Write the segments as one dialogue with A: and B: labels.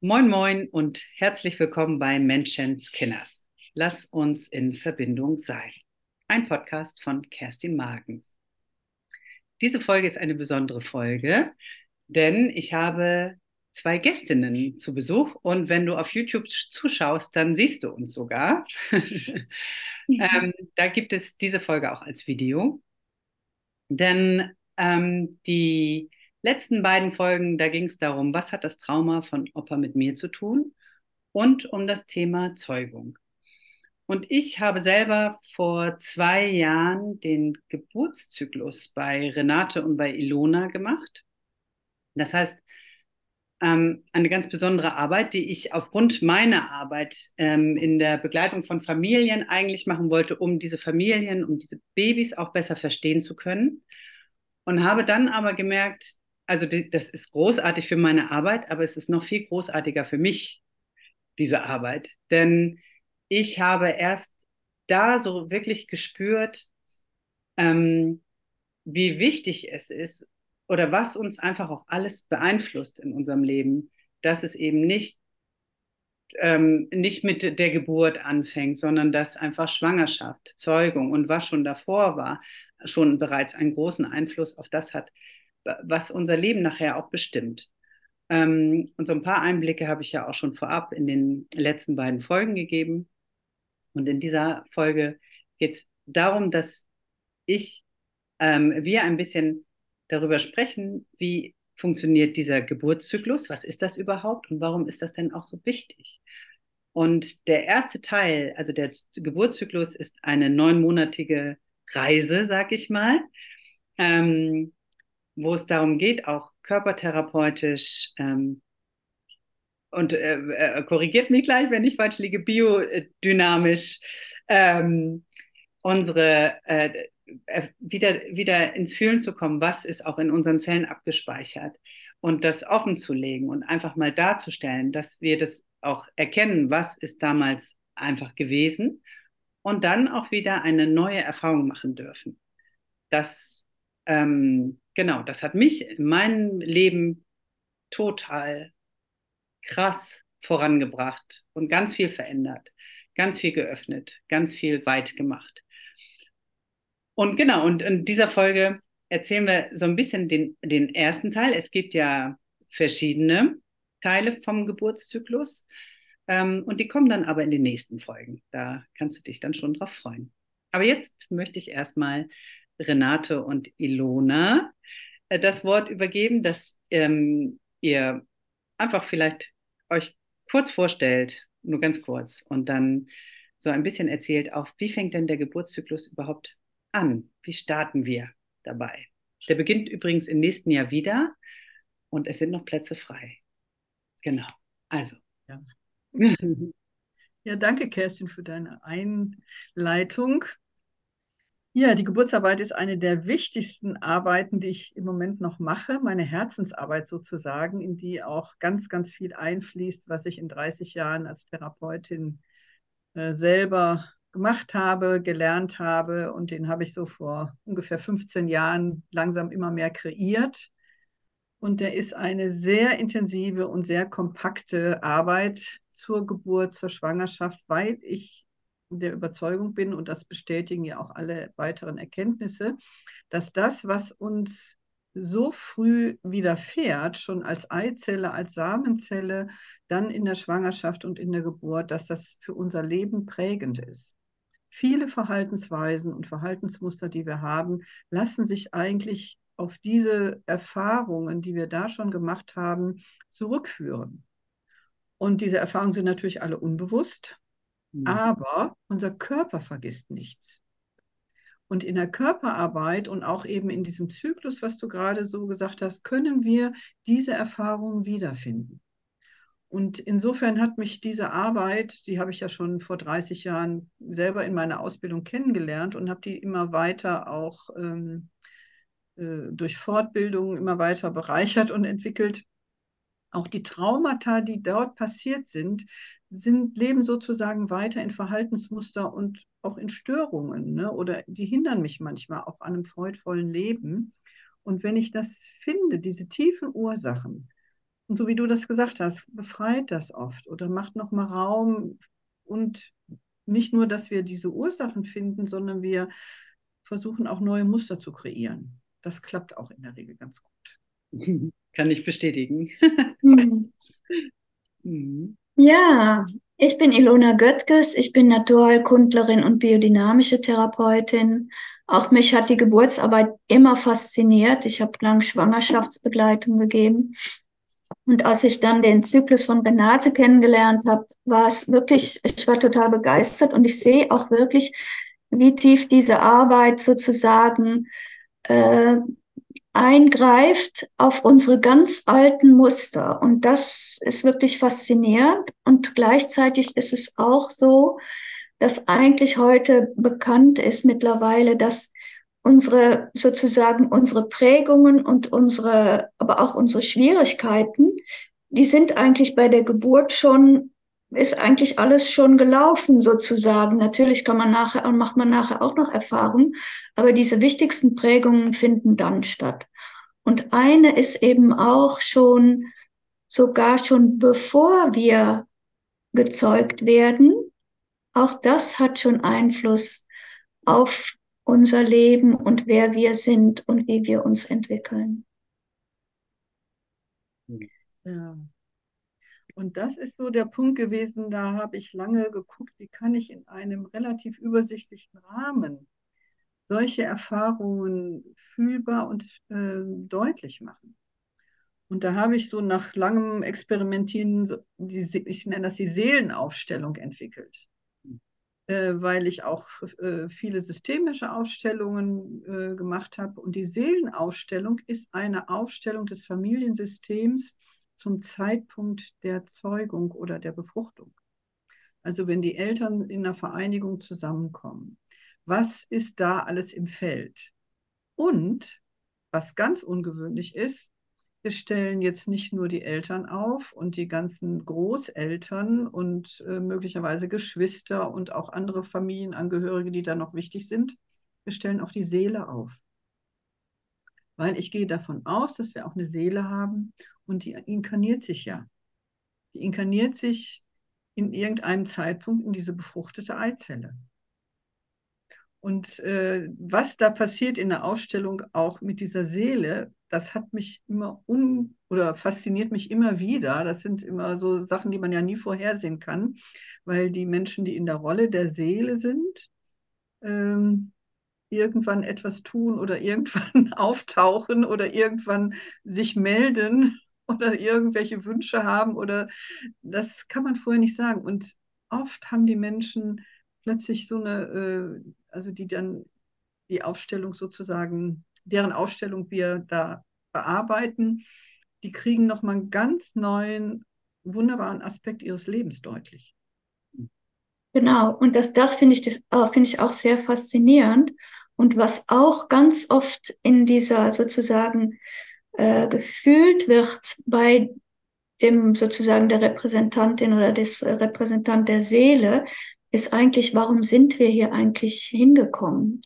A: Moin, moin und herzlich willkommen bei Menschens Kinders. Lass uns in Verbindung sein. Ein Podcast von Kerstin Magens. Diese Folge ist eine besondere Folge, denn ich habe zwei Gästinnen zu Besuch und wenn du auf YouTube zuschaust, dann siehst du uns sogar. ähm, da gibt es diese Folge auch als Video, denn ähm, die letzten beiden Folgen, da ging es darum, was hat das Trauma von Opa mit mir zu tun und um das Thema Zeugung. Und ich habe selber vor zwei Jahren den Geburtszyklus bei Renate und bei Ilona gemacht. Das heißt, ähm, eine ganz besondere Arbeit, die ich aufgrund meiner Arbeit ähm, in der Begleitung von Familien eigentlich machen wollte, um diese Familien, um diese Babys auch besser verstehen zu können. Und habe dann aber gemerkt, also die, das ist großartig für meine Arbeit, aber es ist noch viel großartiger für mich, diese Arbeit. Denn ich habe erst da so wirklich gespürt, ähm, wie wichtig es ist oder was uns einfach auch alles beeinflusst in unserem Leben, dass es eben nicht, ähm, nicht mit der Geburt anfängt, sondern dass einfach Schwangerschaft, Zeugung und was schon davor war, schon bereits einen großen Einfluss auf das hat, was unser Leben nachher auch bestimmt. Ähm, und so ein paar Einblicke habe ich ja auch schon vorab in den letzten beiden Folgen gegeben. Und in dieser Folge geht es darum, dass ich, ähm, wir ein bisschen darüber sprechen, wie funktioniert dieser Geburtszyklus, was ist das überhaupt und warum ist das denn auch so wichtig? Und der erste Teil, also der Geburtszyklus, ist eine neunmonatige Reise, sag ich mal. Ähm, wo es darum geht, auch körpertherapeutisch ähm, und äh, äh, korrigiert mich gleich, wenn ich falsch liege, biodynamisch ähm, unsere äh, äh, wieder, wieder ins Fühlen zu kommen, was ist auch in unseren Zellen abgespeichert und das offen zu legen und einfach mal darzustellen, dass wir das auch erkennen, was ist damals einfach gewesen und dann auch wieder eine neue Erfahrung machen dürfen. Das ähm, genau, das hat mich in meinem Leben total krass vorangebracht und ganz viel verändert, ganz viel geöffnet, ganz viel weit gemacht. Und genau, und in dieser Folge erzählen wir so ein bisschen den, den ersten Teil. Es gibt ja verschiedene Teile vom Geburtszyklus. Ähm, und die kommen dann aber in den nächsten Folgen. Da kannst du dich dann schon drauf freuen. Aber jetzt möchte ich erstmal Renate und Ilona äh, das Wort übergeben, dass ähm, ihr einfach vielleicht euch kurz vorstellt, nur ganz kurz, und dann so ein bisschen erzählt, auch wie fängt denn der Geburtszyklus überhaupt an? Wie starten wir dabei? Der beginnt übrigens im nächsten Jahr wieder und es sind noch Plätze frei. Genau. Also.
B: Ja. ja, danke, Kerstin, für deine Einleitung. Ja, die Geburtsarbeit ist eine der wichtigsten Arbeiten, die ich im Moment noch mache, meine Herzensarbeit sozusagen, in die auch ganz, ganz viel einfließt, was ich in 30 Jahren als Therapeutin äh, selber gemacht habe, gelernt habe und den habe ich so vor ungefähr 15 Jahren langsam immer mehr kreiert. Und der ist eine sehr intensive und sehr kompakte Arbeit zur Geburt, zur Schwangerschaft, weil ich der Überzeugung bin, und das bestätigen ja auch alle weiteren Erkenntnisse, dass das, was uns so früh widerfährt, schon als Eizelle, als Samenzelle, dann in der Schwangerschaft und in der Geburt, dass das für unser Leben prägend ist. Viele Verhaltensweisen und Verhaltensmuster, die wir haben, lassen sich eigentlich auf diese Erfahrungen, die wir da schon gemacht haben, zurückführen. Und diese Erfahrungen sind natürlich alle unbewusst. Mhm. Aber unser Körper vergisst nichts. Und in der Körperarbeit und auch eben in diesem Zyklus, was du gerade so gesagt hast, können wir diese Erfahrungen wiederfinden. Und insofern hat mich diese Arbeit, die habe ich ja schon vor 30 Jahren selber in meiner Ausbildung kennengelernt und habe die immer weiter auch ähm, äh, durch Fortbildung immer weiter bereichert und entwickelt. Auch die Traumata, die dort passiert sind, sind, leben sozusagen weiter in Verhaltensmuster und auch in Störungen ne? oder die hindern mich manchmal auch an einem freudvollen Leben. Und wenn ich das finde, diese tiefen Ursachen, Und so wie du das gesagt hast, befreit das oft oder macht nochmal Raum und nicht nur, dass wir diese Ursachen finden, sondern wir versuchen auch neue Muster zu kreieren. Das klappt auch in der Regel ganz gut.
A: Kann ich bestätigen.
C: mhm. Ja, ich bin Ilona Göttges, ich bin Naturheilkundlerin und biodynamische Therapeutin. Auch mich hat die Geburtsarbeit immer fasziniert. Ich habe lang Schwangerschaftsbegleitung gegeben. Und als ich dann den Zyklus von Renate kennengelernt habe, war es wirklich, ich war total begeistert und ich sehe auch wirklich, wie tief diese Arbeit sozusagen äh, eingreift auf unsere ganz alten Muster. Und das ist wirklich faszinierend. Und gleichzeitig ist es auch so, dass eigentlich heute bekannt ist mittlerweile, dass unsere sozusagen unsere Prägungen und unsere, aber auch unsere Schwierigkeiten, die sind eigentlich bei der Geburt schon ist eigentlich alles schon gelaufen sozusagen. Natürlich kann man nachher und macht man nachher auch noch Erfahrungen, aber diese wichtigsten Prägungen finden dann statt. Und eine ist eben auch schon sogar schon bevor wir gezeugt werden. Auch das hat schon Einfluss auf unser Leben und wer wir sind und wie wir uns entwickeln.
B: Ja. Und das ist so der Punkt gewesen, da habe ich lange geguckt, wie kann ich in einem relativ übersichtlichen Rahmen solche Erfahrungen fühlbar und äh, deutlich machen. Und da habe ich so nach langem Experimentieren, so die, ich nenne das die Seelenaufstellung entwickelt, äh, weil ich auch äh, viele systemische Aufstellungen äh, gemacht habe. Und die Seelenaufstellung ist eine Aufstellung des Familiensystems zum Zeitpunkt der Zeugung oder der Befruchtung. Also wenn die Eltern in einer Vereinigung zusammenkommen, was ist da alles im Feld? Und was ganz ungewöhnlich ist, wir stellen jetzt nicht nur die Eltern auf und die ganzen Großeltern und äh, möglicherweise Geschwister und auch andere Familienangehörige, die da noch wichtig sind. Wir stellen auch die Seele auf. Weil ich gehe davon aus, dass wir auch eine Seele haben und die inkarniert sich ja. Die inkarniert sich in irgendeinem Zeitpunkt in diese befruchtete Eizelle. Und äh, was da passiert in der Ausstellung auch mit dieser Seele, das hat mich immer un oder fasziniert mich immer wieder. Das sind immer so Sachen, die man ja nie vorhersehen kann, weil die Menschen, die in der Rolle der Seele sind, ähm, irgendwann etwas tun oder irgendwann auftauchen oder irgendwann sich melden oder irgendwelche Wünsche haben oder das kann man vorher nicht sagen. Und oft haben die Menschen plötzlich so eine, äh, also die dann die Aufstellung sozusagen, deren Aufstellung wir da bearbeiten, die kriegen nochmal einen ganz neuen, wunderbaren Aspekt ihres Lebens deutlich.
C: Genau, und das, das finde ich, äh, find ich auch sehr faszinierend. Und was auch ganz oft in dieser sozusagen äh, gefühlt wird bei dem sozusagen der Repräsentantin oder des äh, Repräsentant der Seele, ist eigentlich, warum sind wir hier eigentlich hingekommen?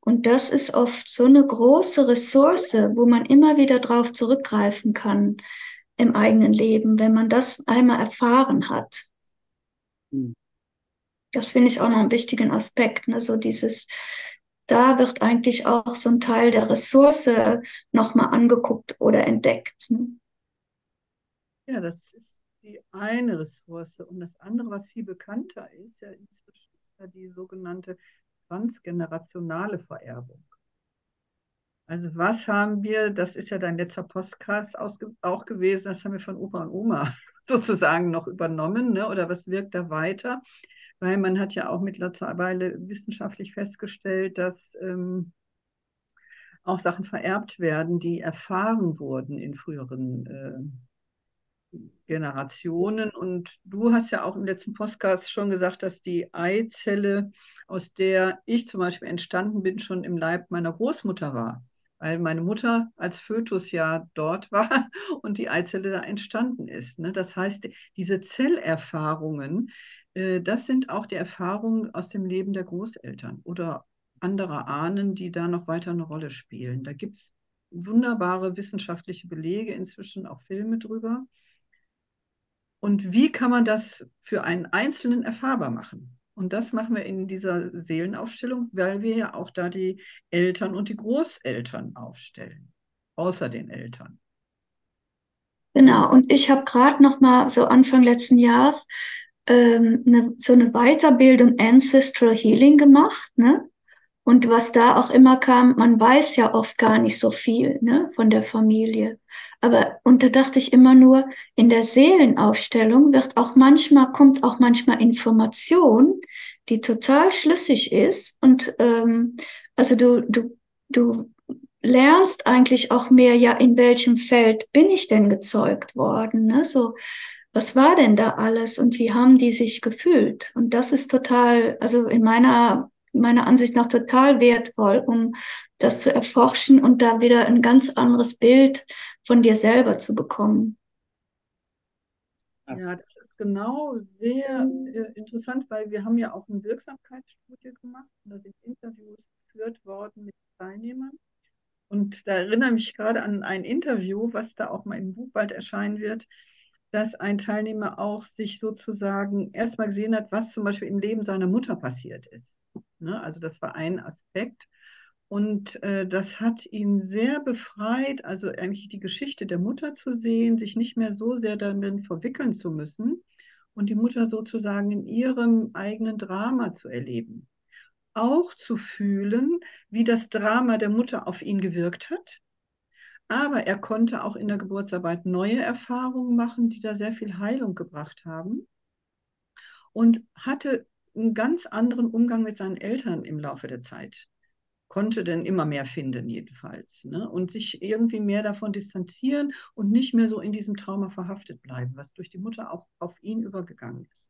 C: Und das ist oft so eine große Ressource, wo man immer wieder drauf zurückgreifen kann im eigenen Leben, wenn man das einmal erfahren hat. Hm. Das finde ich auch noch einen wichtigen Aspekt. Ne? So dieses, da wird eigentlich auch so ein Teil der Ressource nochmal angeguckt oder entdeckt. Ne?
B: Ja, das ist die eine Ressource. Und das andere, was viel bekannter ist, ja inzwischen ist ja die sogenannte transgenerationale Vererbung. Also was haben wir, das ist ja dein letzter Podcast auch gewesen, das haben wir von Opa und Oma sozusagen noch übernommen, ne? oder was wirkt da weiter? Weil man hat ja auch mittlerweile wissenschaftlich festgestellt, dass ähm, auch Sachen vererbt werden, die erfahren wurden in früheren äh, Generationen. Und du hast ja auch im letzten Podcast schon gesagt, dass die Eizelle, aus der ich zum Beispiel entstanden bin, schon im Leib meiner Großmutter war weil meine Mutter als Fötus ja dort war und die Eizelle da entstanden ist. Ne? Das heißt, diese Zellerfahrungen, das sind auch die Erfahrungen aus dem Leben der Großeltern oder anderer Ahnen, die da noch weiter eine Rolle spielen. Da gibt es wunderbare wissenschaftliche Belege inzwischen, auch Filme drüber. Und wie kann man das für einen Einzelnen erfahrbar machen? Und das machen wir in dieser Seelenaufstellung, weil wir ja auch da die Eltern und die Großeltern aufstellen, außer den Eltern.
C: Genau, und ich habe gerade noch mal so Anfang letzten Jahres ähm, ne, so eine Weiterbildung Ancestral Healing gemacht, ne? Und was da auch immer kam, man weiß ja oft gar nicht so viel ne, von der Familie. Aber und da dachte ich immer nur, in der Seelenaufstellung wird auch manchmal, kommt auch manchmal Information, die total schlüssig ist. Und ähm, also du, du, du lernst eigentlich auch mehr, ja, in welchem Feld bin ich denn gezeugt worden? Ne? So, was war denn da alles und wie haben die sich gefühlt? Und das ist total, also in meiner meiner Ansicht nach total wertvoll, um das zu erforschen und da wieder ein ganz anderes Bild von dir selber zu bekommen.
B: Ja, das ist genau sehr äh, interessant, weil wir haben ja auch eine Wirksamkeitsstudie gemacht und da sind Interviews geführt worden mit Teilnehmern. Und da erinnere ich mich gerade an ein Interview, was da auch mal im Buch bald erscheinen wird, dass ein Teilnehmer auch sich sozusagen erstmal gesehen hat, was zum Beispiel im Leben seiner Mutter passiert ist. Ne? Also das war ein Aspekt. Und äh, das hat ihn sehr befreit, also eigentlich die Geschichte der Mutter zu sehen, sich nicht mehr so sehr darin verwickeln zu müssen und die Mutter sozusagen in ihrem eigenen Drama zu erleben. Auch zu fühlen, wie das Drama der Mutter auf ihn gewirkt hat. Aber er konnte auch in der Geburtsarbeit neue Erfahrungen machen, die da sehr viel Heilung gebracht haben. Und hatte einen ganz anderen Umgang mit seinen Eltern im Laufe der Zeit. Konnte denn immer mehr finden, jedenfalls. Ne? Und sich irgendwie mehr davon distanzieren und nicht mehr so in diesem Trauma verhaftet bleiben, was durch die Mutter auch auf ihn übergegangen ist.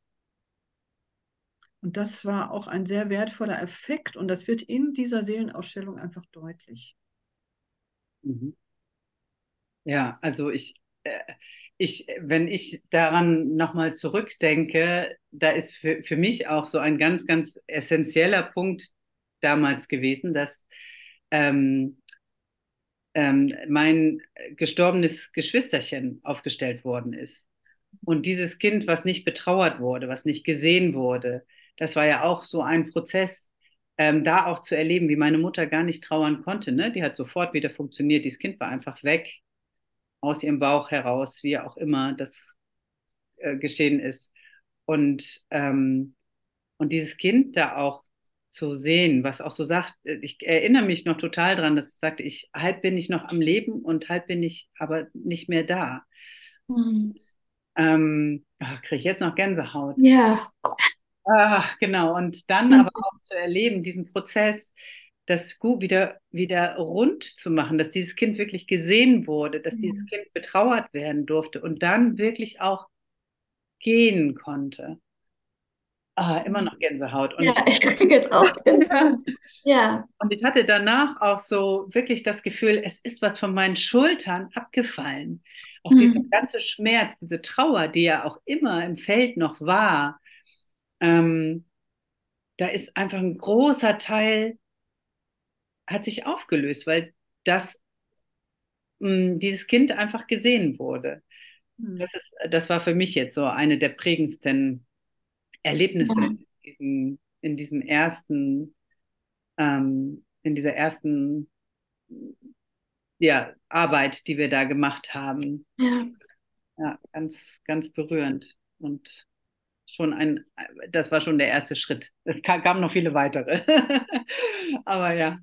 B: Und das war auch ein sehr wertvoller Effekt und das wird in dieser Seelenausstellung einfach deutlich.
A: Mhm. Ja, also ich, äh, ich, wenn ich daran nochmal zurückdenke, da ist für, für mich auch so ein ganz, ganz essentieller Punkt damals gewesen, dass ähm, ähm, mein gestorbenes Geschwisterchen aufgestellt worden ist. Und dieses Kind, was nicht betrauert wurde, was nicht gesehen wurde, das war ja auch so ein Prozess, ähm, da auch zu erleben, wie meine Mutter gar nicht trauern konnte. Ne? Die hat sofort wieder funktioniert, dieses Kind war einfach weg aus ihrem Bauch heraus, wie auch immer das äh, geschehen ist. Und, ähm, und dieses Kind da auch zu sehen, was auch so sagt, äh, ich erinnere mich noch total dran, dass es sagte, ich halb bin ich noch am Leben und halb bin ich aber nicht mehr da. Mhm. Ähm, oh, Kriege ich jetzt noch Gänsehaut.
C: Ja.
A: Ah, genau. Und dann mhm. aber auch zu erleben, diesen Prozess, das wieder, wieder rund zu machen, dass dieses Kind wirklich gesehen wurde, dass mhm. dieses Kind betrauert werden durfte und dann wirklich auch gehen konnte. Ah, immer noch Gänsehaut.
C: Und ja, ich kriege jetzt auch Gänsehaut.
A: ja. Und ich hatte danach auch so wirklich das Gefühl, es ist was von meinen Schultern abgefallen. Auch mhm. dieser ganze Schmerz, diese Trauer, die ja auch immer im Feld noch war, ähm, da ist einfach ein großer Teil hat sich aufgelöst, weil das, mh, hm, dieses Kind einfach gesehen wurde. Mhm. Das, ist, das war für mich jetzt so eine der prägendsten Erlebnisse mhm. in, diesem, in diesem ersten, ähm, in dieser ersten ja, Arbeit, die wir da gemacht haben. Ja. ja, ganz, ganz berührend. Und schon ein, das war schon der erste Schritt. Es kamen noch viele weitere. Aber ja.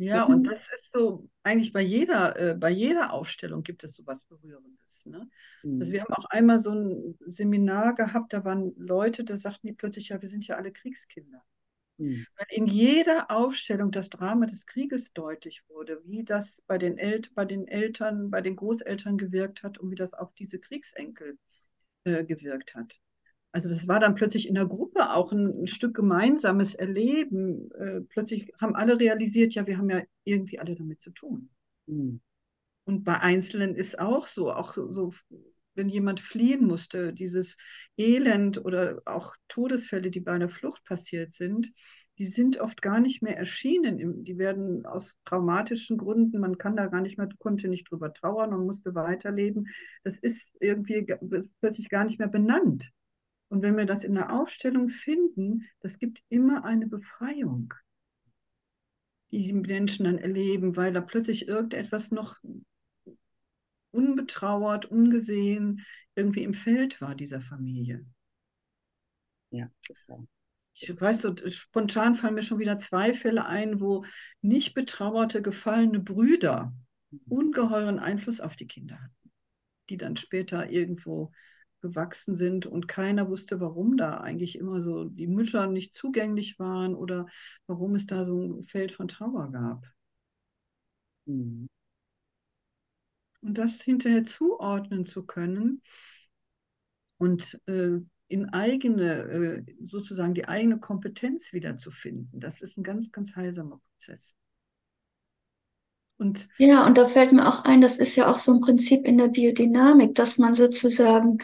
B: Ja, so. und das ist so, eigentlich bei jeder, äh, bei jeder Aufstellung gibt es so was Berührendes. Ne? Mhm. Also wir haben auch einmal so ein Seminar gehabt, da waren Leute, da sagten die plötzlich, ja, wir sind ja alle Kriegskinder. Mhm. Weil in jeder Aufstellung das Drama des Krieges deutlich wurde, wie das bei den, El bei den Eltern, bei den Großeltern gewirkt hat und wie das auf diese Kriegsenkel äh, gewirkt hat. Also das war dann plötzlich in der Gruppe auch ein, ein Stück gemeinsames Erleben. Äh, plötzlich haben alle realisiert, ja, wir haben ja irgendwie alle damit zu tun. Mhm. Und bei Einzelnen ist auch so, auch so, so, wenn jemand fliehen musste, dieses Elend oder auch Todesfälle, die bei einer Flucht passiert sind, die sind oft gar nicht mehr erschienen. Die werden aus traumatischen Gründen, man kann da gar nicht mehr, konnte nicht drüber trauern und musste weiterleben. Das ist irgendwie plötzlich gar nicht mehr benannt. Und wenn wir das in der Aufstellung finden, das gibt immer eine Befreiung, die die Menschen dann erleben, weil da plötzlich irgendetwas noch unbetrauert, ungesehen irgendwie im Feld war dieser Familie.
A: Ja,
B: ich weiß, so, spontan fallen mir schon wieder zwei Fälle ein, wo nicht betrauerte, gefallene Brüder mhm. ungeheuren Einfluss auf die Kinder hatten, die dann später irgendwo gewachsen sind und keiner wusste, warum da eigentlich immer so die Mütter nicht zugänglich waren oder warum es da so ein Feld von Trauer gab. Mhm. Und das hinterher zuordnen zu können und äh, in eigene, äh, sozusagen die eigene Kompetenz wiederzufinden. Das ist ein ganz, ganz heilsamer Prozess.
C: Und ja, und da fällt mir auch ein, das ist ja auch so ein Prinzip in der Biodynamik, dass man sozusagen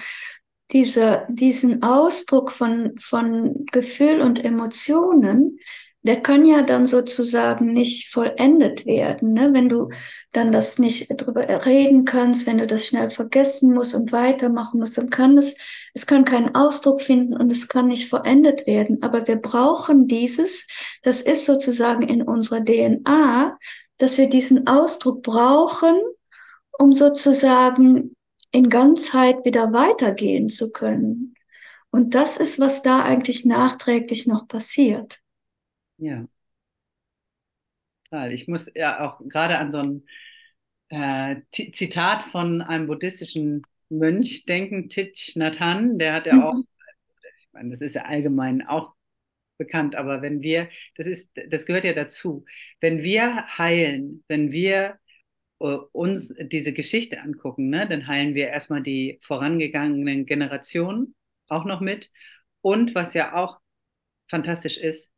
C: diese, diesen Ausdruck von, von Gefühl und Emotionen der kann ja dann sozusagen nicht vollendet werden, ne? wenn du dann das nicht drüber reden kannst, wenn du das schnell vergessen musst und weitermachen musst, dann kann es, es kann keinen Ausdruck finden und es kann nicht vollendet werden. Aber wir brauchen dieses, das ist sozusagen in unserer DNA, dass wir diesen Ausdruck brauchen, um sozusagen in Ganzheit wieder weitergehen zu können. Und das ist, was da eigentlich nachträglich noch passiert.
A: Ja. Ich muss ja auch gerade an so ein äh, Zitat von einem buddhistischen Mönch denken, Thich Nhat Hanh, der hat ja auch, mhm. ich meine, das ist ja allgemein auch bekannt, aber wenn wir, das ist, das gehört ja dazu, wenn wir heilen, wenn wir uh, uns diese Geschichte angucken, ne, dann heilen wir erstmal die vorangegangenen Generationen auch noch mit. Und was ja auch fantastisch ist,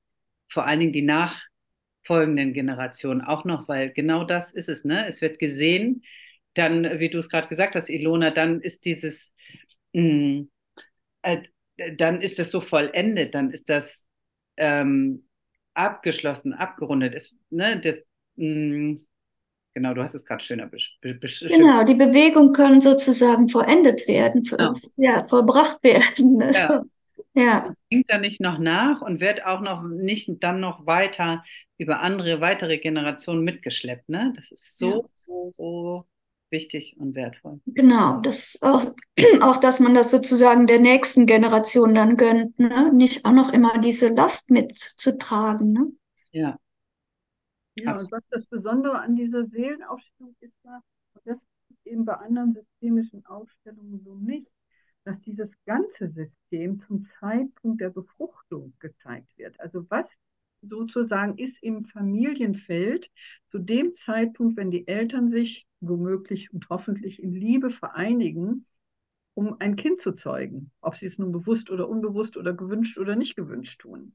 A: vor allen Dingen die nachfolgenden Generationen auch noch, weil genau das ist es, ne? Es wird gesehen, dann, wie du es gerade gesagt hast, Ilona, dann ist dieses, mh, mm, äh, dann ist das so vollendet, dann ist das ähm, abgeschlossen, abgerundet. Ist, ne, das, mh, mm, genau, du hast es gerade schöner beschrieben.
C: Genau, die Bewegung kann sozusagen vollendet werden, ja, ja vollbracht werden. Ne? Ja.
A: Ja. Denkt da nicht noch nach und wird auch noch nicht dann noch weiter über andere, weitere Generationen mitgeschleppt. Ne? Das ist so, ja. so, so wichtig und wertvoll.
C: Genau, das auch, auch, dass man das sozusagen der nächsten Generation dann gönnt, ne? nicht auch noch immer diese Last mitzutragen. Ne?
A: Ja.
B: Ja, Absolut. und was das Besondere an dieser Seelenaufstellung ist, und das ist eben bei anderen systemischen Aufstellungen so nicht, dass dieses ganze System zum Zeitpunkt der Befruchtung gezeigt wird. Also was sozusagen ist im Familienfeld zu dem Zeitpunkt, wenn die Eltern sich womöglich und hoffentlich in Liebe vereinigen, um ein Kind zu zeugen, ob sie es nun bewusst oder unbewusst oder gewünscht oder nicht gewünscht tun.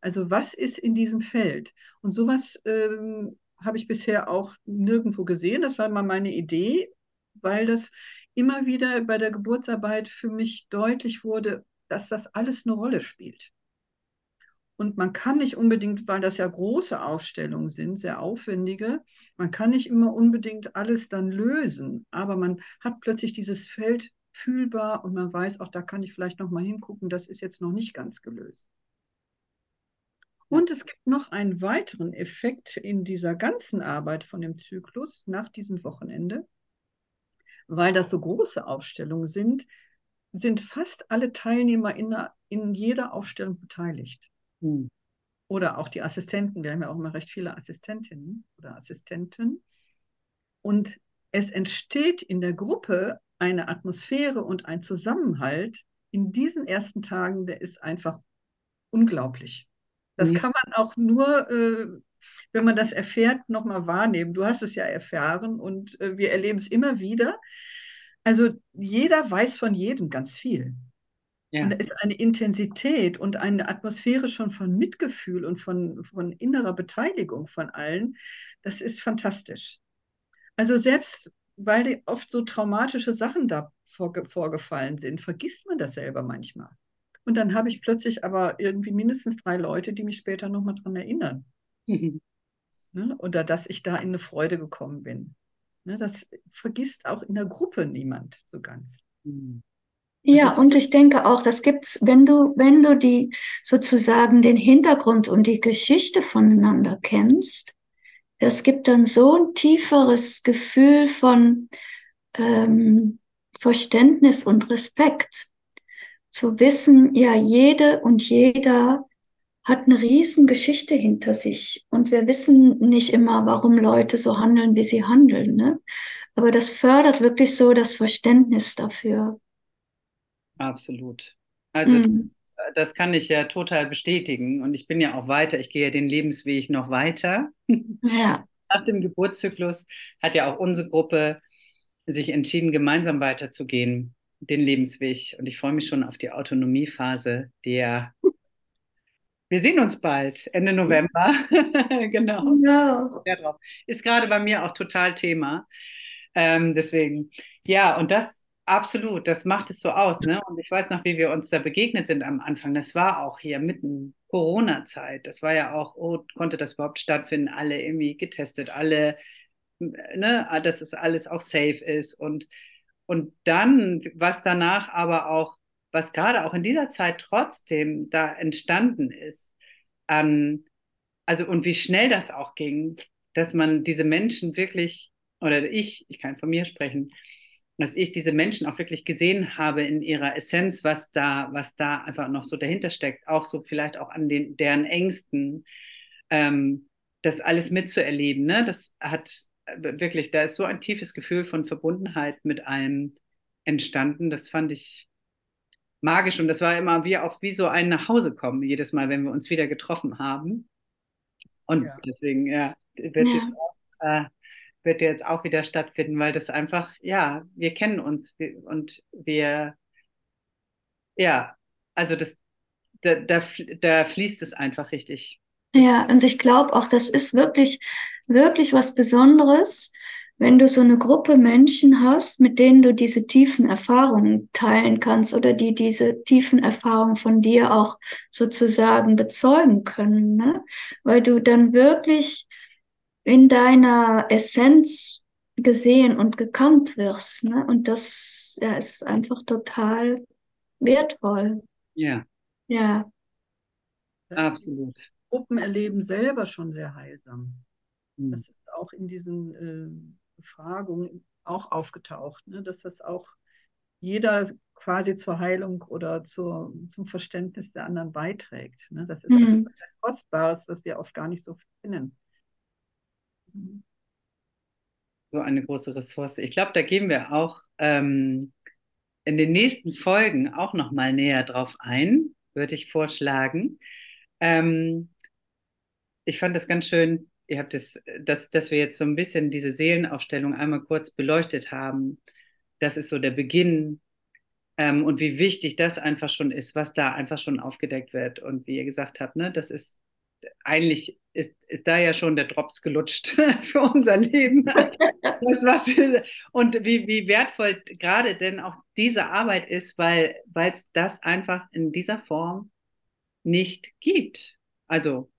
B: Also was ist in diesem Feld? Und sowas ähm, habe ich bisher auch nirgendwo gesehen. Das war mal meine Idee, weil das immer wieder bei der Geburtsarbeit für mich deutlich wurde, dass das alles eine Rolle spielt. Und man kann nicht unbedingt, weil das ja große Aufstellungen sind, sehr aufwendige, man kann nicht immer unbedingt alles dann lösen, aber man hat plötzlich dieses Feld fühlbar und man weiß, auch da kann ich vielleicht noch mal hingucken, das ist jetzt noch nicht ganz gelöst. Und es gibt noch einen weiteren Effekt in dieser ganzen Arbeit von dem Zyklus nach diesem Wochenende weil das so große Aufstellungen sind, sind fast alle Teilnehmer in, in jeder Aufstellung beteiligt. Oder auch die Assistenten. Wir haben ja auch immer recht viele Assistentinnen oder Assistenten. Und es entsteht in der Gruppe eine Atmosphäre und ein Zusammenhalt in diesen ersten Tagen, der ist einfach unglaublich. Das ja. kann man auch nur äh, wenn man das erfährt, nochmal wahrnehmen. Du hast es ja erfahren und äh, wir erleben es immer wieder. Also jeder weiß von jedem ganz viel. Ja. Und da ist eine Intensität und eine Atmosphäre schon von Mitgefühl und von, von innerer Beteiligung von allen. Das ist fantastisch. Also selbst weil oft so traumatische Sachen da vorge vorgefallen sind, vergisst man das selber manchmal. Und dann habe ich plötzlich aber irgendwie mindestens drei Leute, die mich später nochmal dran erinnern. Mhm. Ne? Oder dass ich da in eine Freude gekommen bin. Ne? Das vergisst auch in der Gruppe niemand so ganz.
C: Mhm. Ja, und ich denke auch, das gibt's, wenn du, wenn du die sozusagen den Hintergrund und die Geschichte voneinander kennst, das gibt dann so ein tieferes Gefühl von ähm, Verständnis und Respekt. Zu wissen, ja, jede und jeder hat eine riesen Geschichte hinter sich. Und wir wissen nicht immer, warum Leute so handeln, wie sie handeln. Ne? Aber das fördert wirklich so das Verständnis dafür.
A: Absolut. Also mhm. das, das, kann ich ja total bestätigen. Und ich bin ja auch weiter, ich gehe ja den Lebensweg noch weiter. Ja. Nach dem Geburtszyklus hat ja auch unsere Gruppe sich entschieden, gemeinsam weiterzugehen, den Lebensweg. Und ich freue mich schon auf die Autonomiephase, der wir sehen uns bald, Ende November. genau. Ja. Ja, drauf. Ist gerade bei mir auch total Thema. Ähm, deswegen, ja, und das absolut, das macht es so aus. Ne? Und ich weiß noch, wie wir uns da begegnet sind am Anfang. Das war auch hier mitten Corona-Zeit. Das war ja auch, oh, konnte das überhaupt stattfinden? Alle irgendwie getestet, alle, ne, dass es alles auch safe ist. Und, und dann, was danach aber auch was gerade auch in dieser Zeit trotzdem da entstanden ist, an, also und wie schnell das auch ging, dass man diese Menschen wirklich, oder ich, ich kann von mir sprechen, dass ich diese Menschen auch wirklich gesehen habe in ihrer Essenz, was da, was da einfach noch so dahinter steckt, auch so vielleicht auch an den, deren Ängsten, ähm, das alles mitzuerleben, ne? Das hat wirklich, da ist so ein tiefes Gefühl von Verbundenheit mit allem entstanden. Das fand ich magisch und das war immer wie auch wie so ein Nachhausekommen jedes Mal, wenn wir uns wieder getroffen haben. Und ja. deswegen, ja, wird, ja. Jetzt auch, äh, wird jetzt auch wieder stattfinden, weil das einfach, ja, wir kennen uns und wir, ja, also das, da, da, da fließt es einfach richtig.
C: Ja, und ich glaube auch, das ist wirklich, wirklich was Besonderes, wenn du so eine Gruppe Menschen hast, mit denen du diese tiefen Erfahrungen teilen kannst oder die diese tiefen Erfahrungen von dir auch sozusagen bezeugen können, ne? weil du dann wirklich in deiner Essenz gesehen und gekannt wirst. Ne? Und das ja, ist einfach total wertvoll.
A: Ja.
C: Ja.
A: Absolut.
B: Gruppen erleben selber schon sehr heilsam. Hm. Das ist auch in diesen äh, Befragung auch aufgetaucht, ne? dass das auch jeder quasi zur Heilung oder zur, zum Verständnis der anderen beiträgt. Ne? Das ist mhm. etwas Kostbares, was wir oft gar nicht so finden.
A: So eine große Ressource. Ich glaube, da gehen wir auch ähm, in den nächsten Folgen auch noch mal näher drauf ein, würde ich vorschlagen. Ähm, ich fand das ganz schön, ihr habt es, dass, dass wir jetzt so ein bisschen diese Seelenaufstellung einmal kurz beleuchtet haben. Das ist so der Beginn ähm, und wie wichtig das einfach schon ist, was da einfach schon aufgedeckt wird. Und wie ihr gesagt habt, ne, das ist eigentlich ist, ist da ja schon der Drops gelutscht für unser Leben. Das, was, und wie, wie wertvoll gerade denn auch diese Arbeit ist, weil es das einfach in dieser Form nicht gibt. Also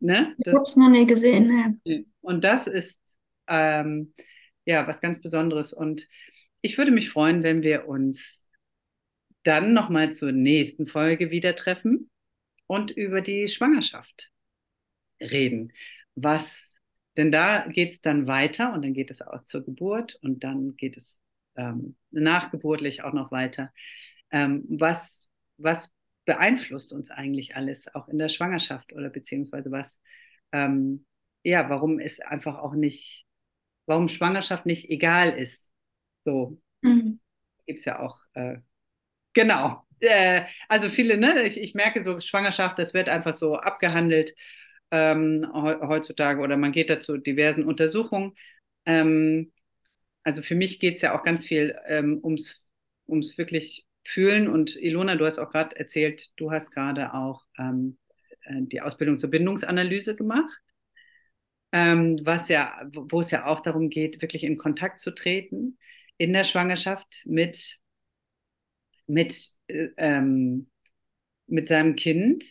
C: Ne? Ich habe es noch nie gesehen.
A: Ne? Und das ist ähm, ja was ganz Besonderes. Und ich würde mich freuen, wenn wir uns dann nochmal zur nächsten Folge wieder treffen und über die Schwangerschaft reden. Was, denn da geht es dann weiter und dann geht es auch zur Geburt und dann geht es ähm, nachgeburtlich auch noch weiter. Ähm, was, was beeinflusst uns eigentlich alles, auch in der Schwangerschaft oder beziehungsweise was, ähm, ja, warum es einfach auch nicht, warum Schwangerschaft nicht egal ist. So mhm. gibt es ja auch, äh, genau. Äh, also viele, ne, ich, ich, merke so, Schwangerschaft, das wird einfach so abgehandelt ähm, heutzutage oder man geht dazu diversen Untersuchungen. Ähm, also für mich geht es ja auch ganz viel ähm, ums, ums wirklich fühlen. Und Ilona, du hast auch gerade erzählt, du hast gerade auch ähm, äh, die Ausbildung zur Bindungsanalyse gemacht, ähm, was ja, wo es ja auch darum geht, wirklich in Kontakt zu treten in der Schwangerschaft mit, mit äh, ähm, mit seinem Kind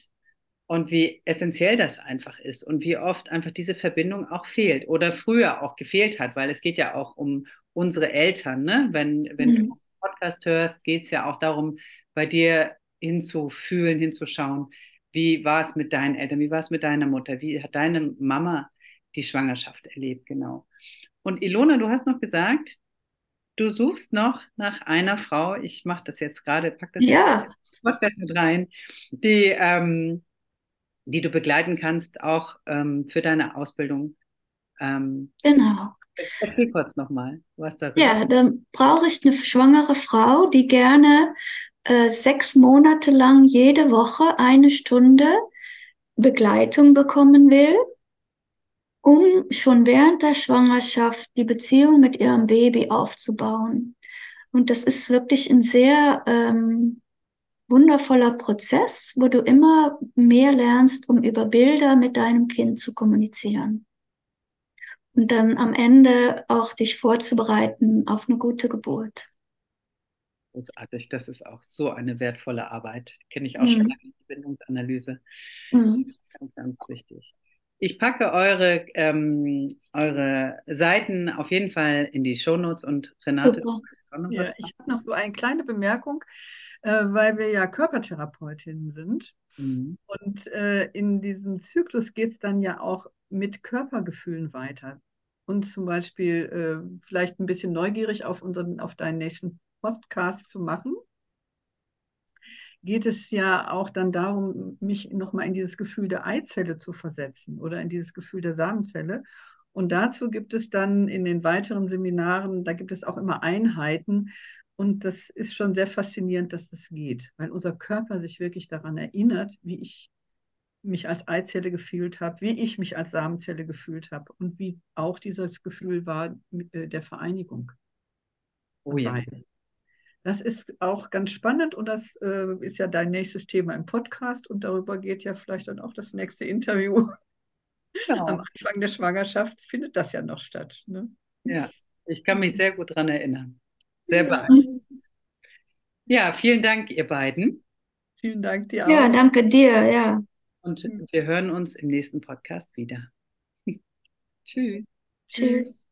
A: und wie essentiell das einfach ist und wie oft einfach diese Verbindung auch fehlt oder früher auch gefehlt hat, weil es geht ja auch um unsere Eltern. Ne? Wenn, wenn mhm. du einen Podcast hörst, geht es ja auch darum, bei dir hinzufühlen, hinzuschauen, wie war es mit deinen Eltern, wie war es mit deiner Mutter, wie hat deine Mama die Schwangerschaft erlebt, genau. Und Ilona, du hast noch gesagt, du suchst noch nach einer Frau, ich mache das jetzt gerade, pack das
C: ja.
A: Podcast mit rein, die, ähm, die du begleiten kannst, auch ähm, für deine Ausbildung.
C: Ähm, genau.
A: Erzähl kurz nochmal, was da.
C: Ja, dann brauche ich eine schwangere Frau, die gerne äh, sechs Monate lang jede Woche eine Stunde Begleitung bekommen will, um schon während der Schwangerschaft die Beziehung mit ihrem Baby aufzubauen. Und das ist wirklich ein sehr ähm, wundervoller Prozess, wo du immer mehr lernst, um über Bilder mit deinem Kind zu kommunizieren. Und dann am Ende auch dich vorzubereiten auf eine gute Geburt.
A: Großartig, das ist auch so eine wertvolle Arbeit. Kenne ich auch mhm. schon lange, die Bindungsanalyse.
C: Mhm.
A: Ganz, ganz wichtig. Ich packe eure, ähm, eure Seiten auf jeden Fall in die Shownotes und Renate.
B: Ja, ich habe noch so eine kleine Bemerkung, weil wir ja Körpertherapeutinnen sind. Mhm. Und äh, in diesem Zyklus geht es dann ja auch mit Körpergefühlen weiter. Und zum Beispiel äh, vielleicht ein bisschen neugierig auf, unseren, auf deinen nächsten Podcast zu machen, geht es ja auch dann darum, mich nochmal in dieses Gefühl der Eizelle zu versetzen oder in dieses Gefühl der Samenzelle. Und dazu gibt es dann in den weiteren Seminaren, da gibt es auch immer Einheiten. Und das ist schon sehr faszinierend, dass das geht, weil unser Körper sich wirklich daran erinnert, wie ich mich als Eizelle gefühlt habe, wie ich mich als Samenzelle gefühlt habe und wie auch dieses Gefühl war äh, der Vereinigung.
A: Oh ja.
B: Das ist auch ganz spannend und das äh, ist ja dein nächstes Thema im Podcast und darüber geht ja vielleicht dann auch das nächste Interview. Genau. Am Anfang der Schwangerschaft findet das ja noch statt. Ne?
A: Ja, ich kann mich sehr gut daran erinnern. Sehr beeindruckend. Ja, vielen Dank, ihr beiden.
B: Vielen Dank dir
C: auch. Ja, danke dir, ja.
A: Und wir hören uns im nächsten Podcast wieder.
B: Tschüss.
C: Tschüss.